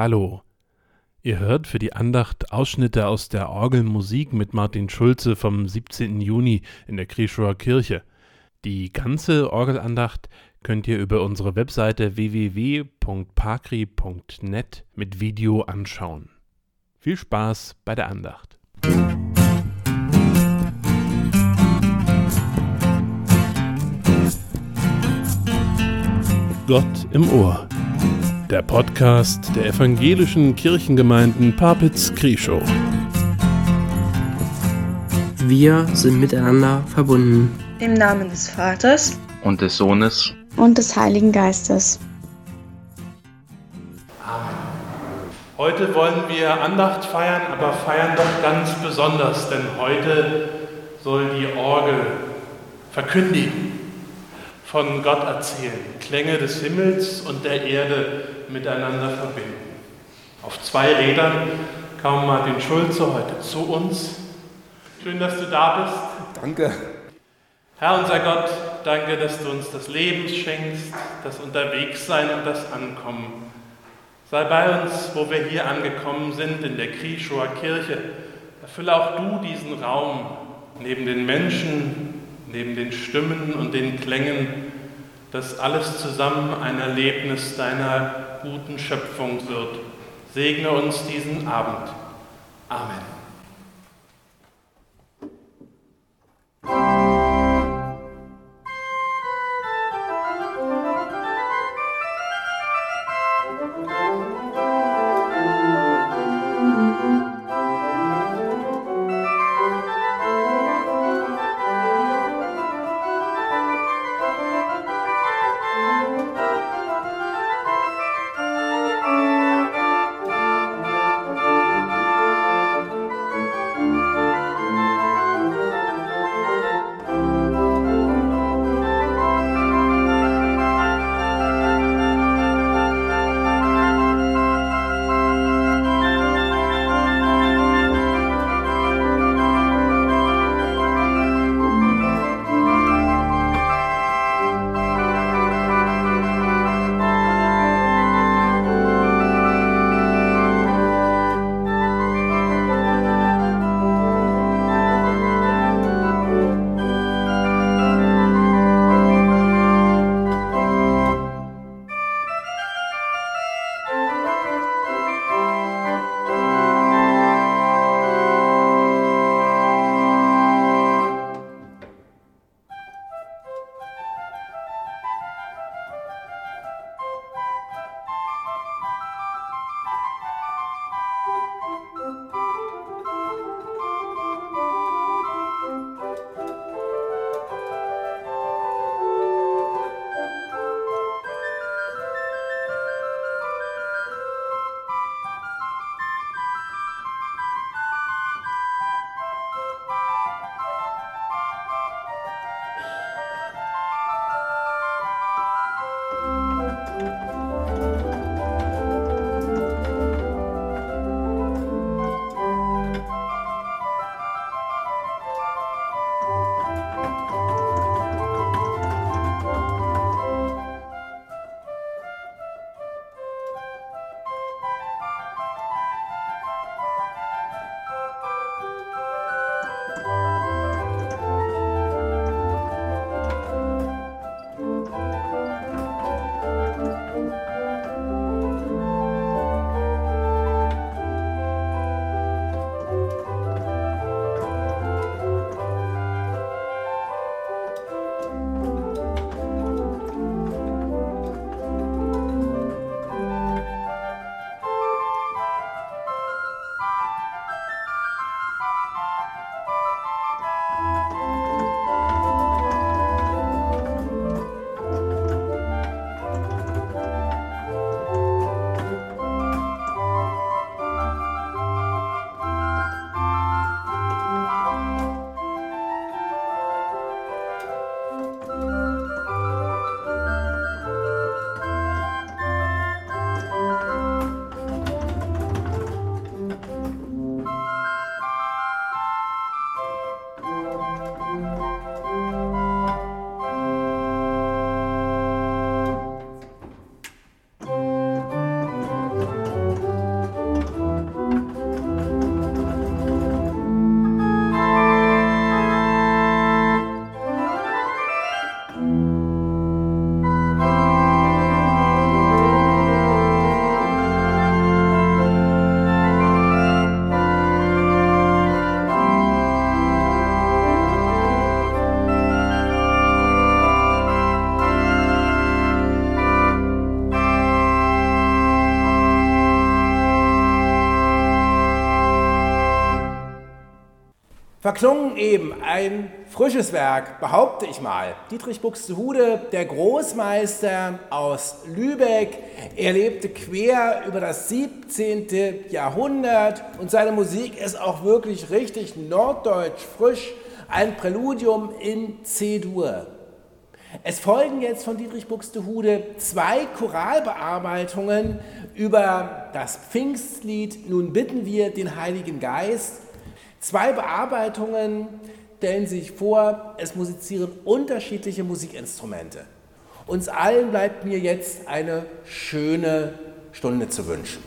Hallo. Ihr hört für die Andacht Ausschnitte aus der Orgelmusik mit Martin Schulze vom 17. Juni in der Krischower Kirche. Die ganze Orgelandacht könnt ihr über unsere Webseite www.pakri.net mit Video anschauen. Viel Spaß bei der Andacht. Gott im Ohr der Podcast der evangelischen Kirchengemeinden Papitz-Krieschow. Wir sind miteinander verbunden. Im Namen des Vaters und des Sohnes und des Heiligen Geistes. Heute wollen wir Andacht feiern, aber feiern doch ganz besonders, denn heute soll die Orgel verkündigen von Gott erzählen, Klänge des Himmels und der Erde miteinander verbinden. Auf zwei Rädern kam Martin Schulze heute zu uns. Schön, dass du da bist. Danke. Herr unser Gott, danke, dass du uns das Leben schenkst, das Unterwegssein und das Ankommen. Sei bei uns, wo wir hier angekommen sind, in der Krischower Kirche. Erfülle auch du diesen Raum neben den Menschen, neben den Stimmen und den Klängen, dass alles zusammen ein Erlebnis deiner guten Schöpfung wird. Segne uns diesen Abend. Amen. Verklungen eben ein frisches Werk, behaupte ich mal. Dietrich Buxtehude, der Großmeister aus Lübeck, er lebte quer über das 17. Jahrhundert und seine Musik ist auch wirklich richtig norddeutsch frisch, ein Präludium in C-Dur. Es folgen jetzt von Dietrich Buxtehude zwei Choralbearbeitungen über das Pfingstlied Nun bitten wir den Heiligen Geist Zwei Bearbeitungen stellen sich vor, es musizieren unterschiedliche Musikinstrumente. Uns allen bleibt mir jetzt eine schöne Stunde zu wünschen.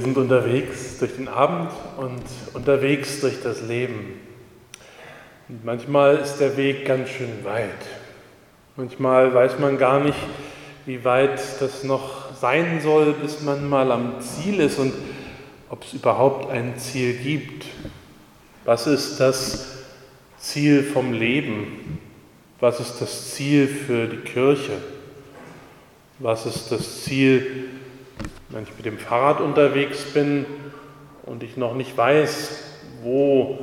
Wir sind unterwegs durch den Abend und unterwegs durch das Leben. Und manchmal ist der Weg ganz schön weit. Manchmal weiß man gar nicht, wie weit das noch sein soll, bis man mal am Ziel ist und ob es überhaupt ein Ziel gibt. Was ist das Ziel vom Leben? Was ist das Ziel für die Kirche? Was ist das Ziel, wenn ich mit dem Fahrrad unterwegs bin und ich noch nicht weiß, wo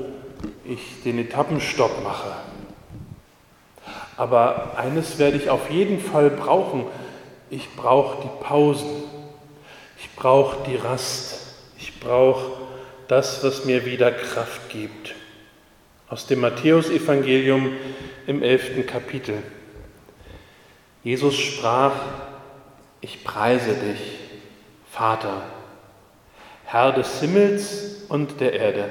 ich den Etappenstopp mache? Aber eines werde ich auf jeden Fall brauchen. Ich brauche die Pausen. Ich brauche die Rast. Ich brauche das, was mir wieder Kraft gibt. Aus dem Matthäusevangelium im elften Kapitel. Jesus sprach, ich preise dich, Vater, Herr des Himmels und der Erde,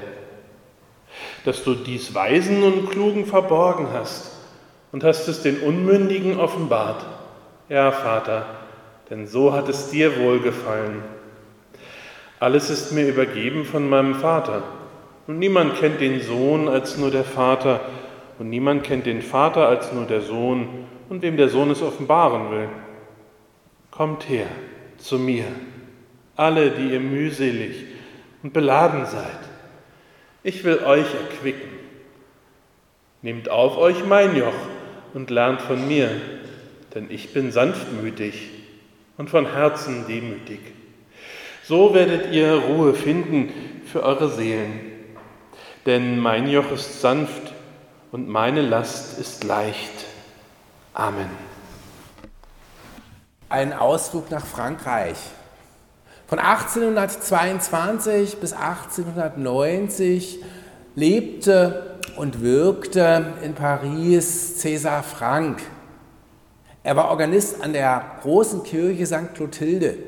dass du dies Weisen und Klugen verborgen hast und hast es den Unmündigen offenbart. Ja, Vater, denn so hat es dir wohlgefallen. Alles ist mir übergeben von meinem Vater. Und niemand kennt den Sohn als nur der Vater. Und niemand kennt den Vater als nur der Sohn und wem der Sohn es offenbaren will. Kommt her zu mir, alle, die ihr mühselig und beladen seid. Ich will euch erquicken. Nehmt auf euch mein Joch und lernt von mir, denn ich bin sanftmütig und von Herzen demütig. So werdet ihr Ruhe finden für eure Seelen. Denn mein Joch ist sanft und meine Last ist leicht. Amen. Ein Ausflug nach Frankreich. Von 1822 bis 1890 lebte und wirkte in Paris César Franck. Er war Organist an der großen Kirche St. Clotilde.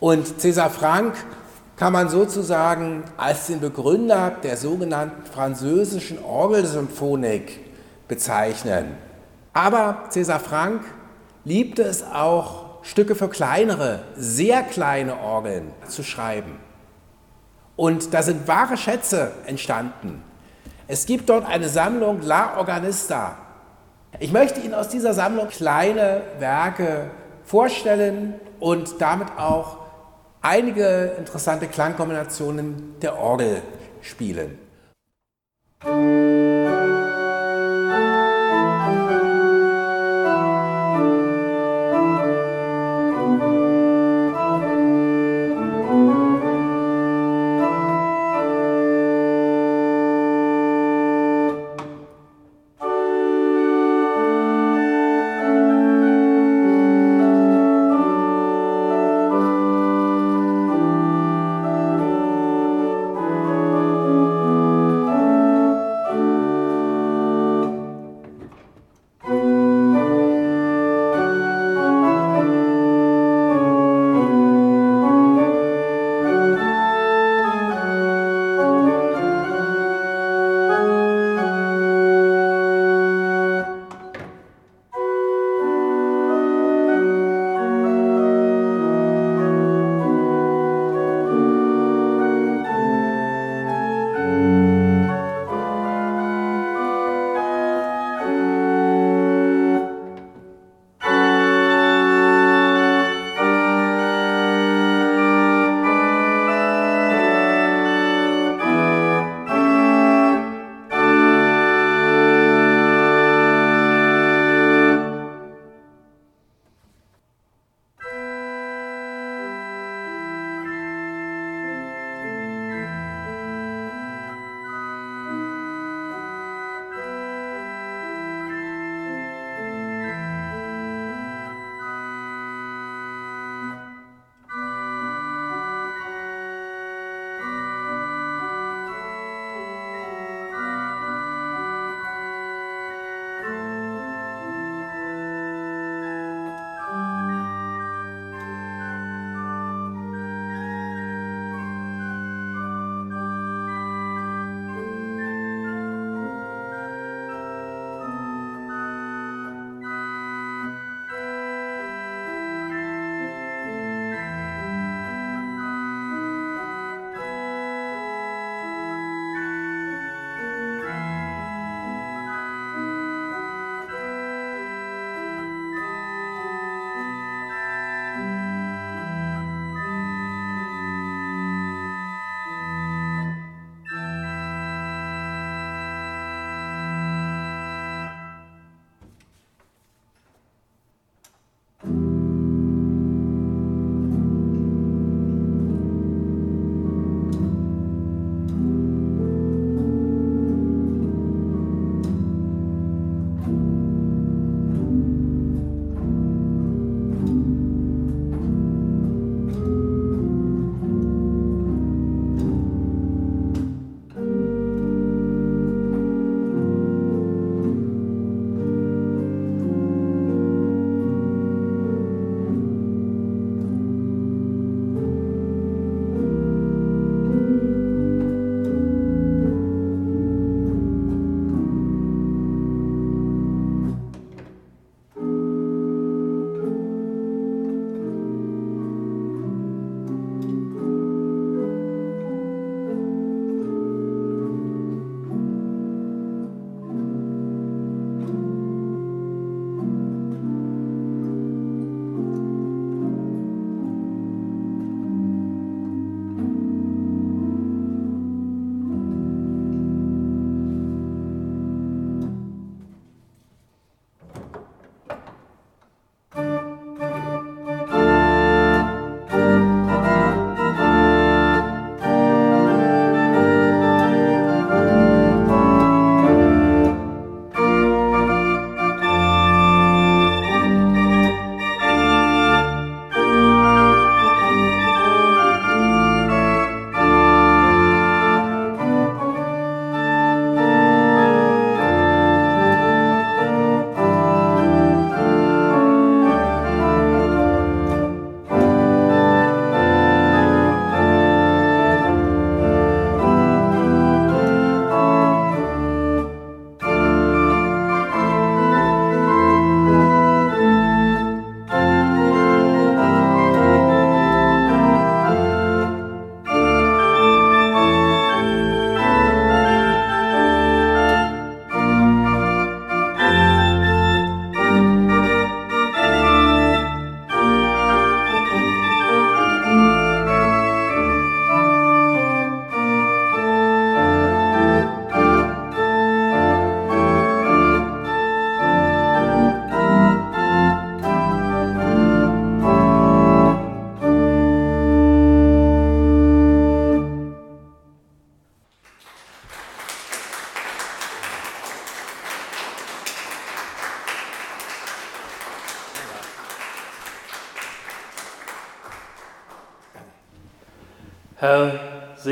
Und César Franck kann man sozusagen als den Begründer der sogenannten französischen Orgelsymphonik bezeichnen. Aber César Franck liebte es auch, Stücke für kleinere, sehr kleine Orgeln zu schreiben. Und da sind wahre Schätze entstanden. Es gibt dort eine Sammlung La Organista. Ich möchte Ihnen aus dieser Sammlung kleine Werke vorstellen und damit auch einige interessante Klangkombinationen der Orgel spielen.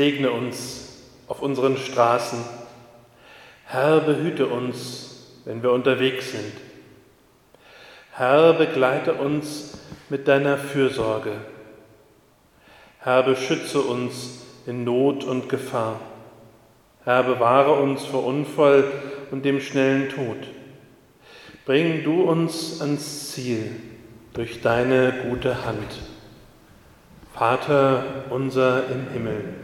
Segne uns auf unseren Straßen. Herr, behüte uns, wenn wir unterwegs sind. Herr, begleite uns mit deiner Fürsorge. Herr, beschütze uns in Not und Gefahr. Herr, bewahre uns vor Unfall und dem schnellen Tod. Bring du uns ans Ziel durch deine gute Hand. Vater unser im Himmel,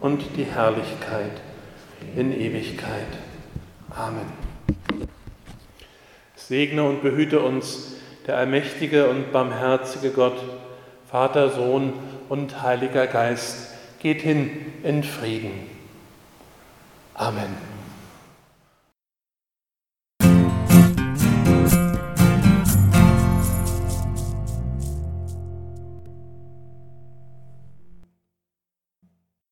und die Herrlichkeit in Ewigkeit. Amen. Segne und behüte uns der allmächtige und barmherzige Gott, Vater, Sohn und Heiliger Geist. Geht hin in Frieden. Amen.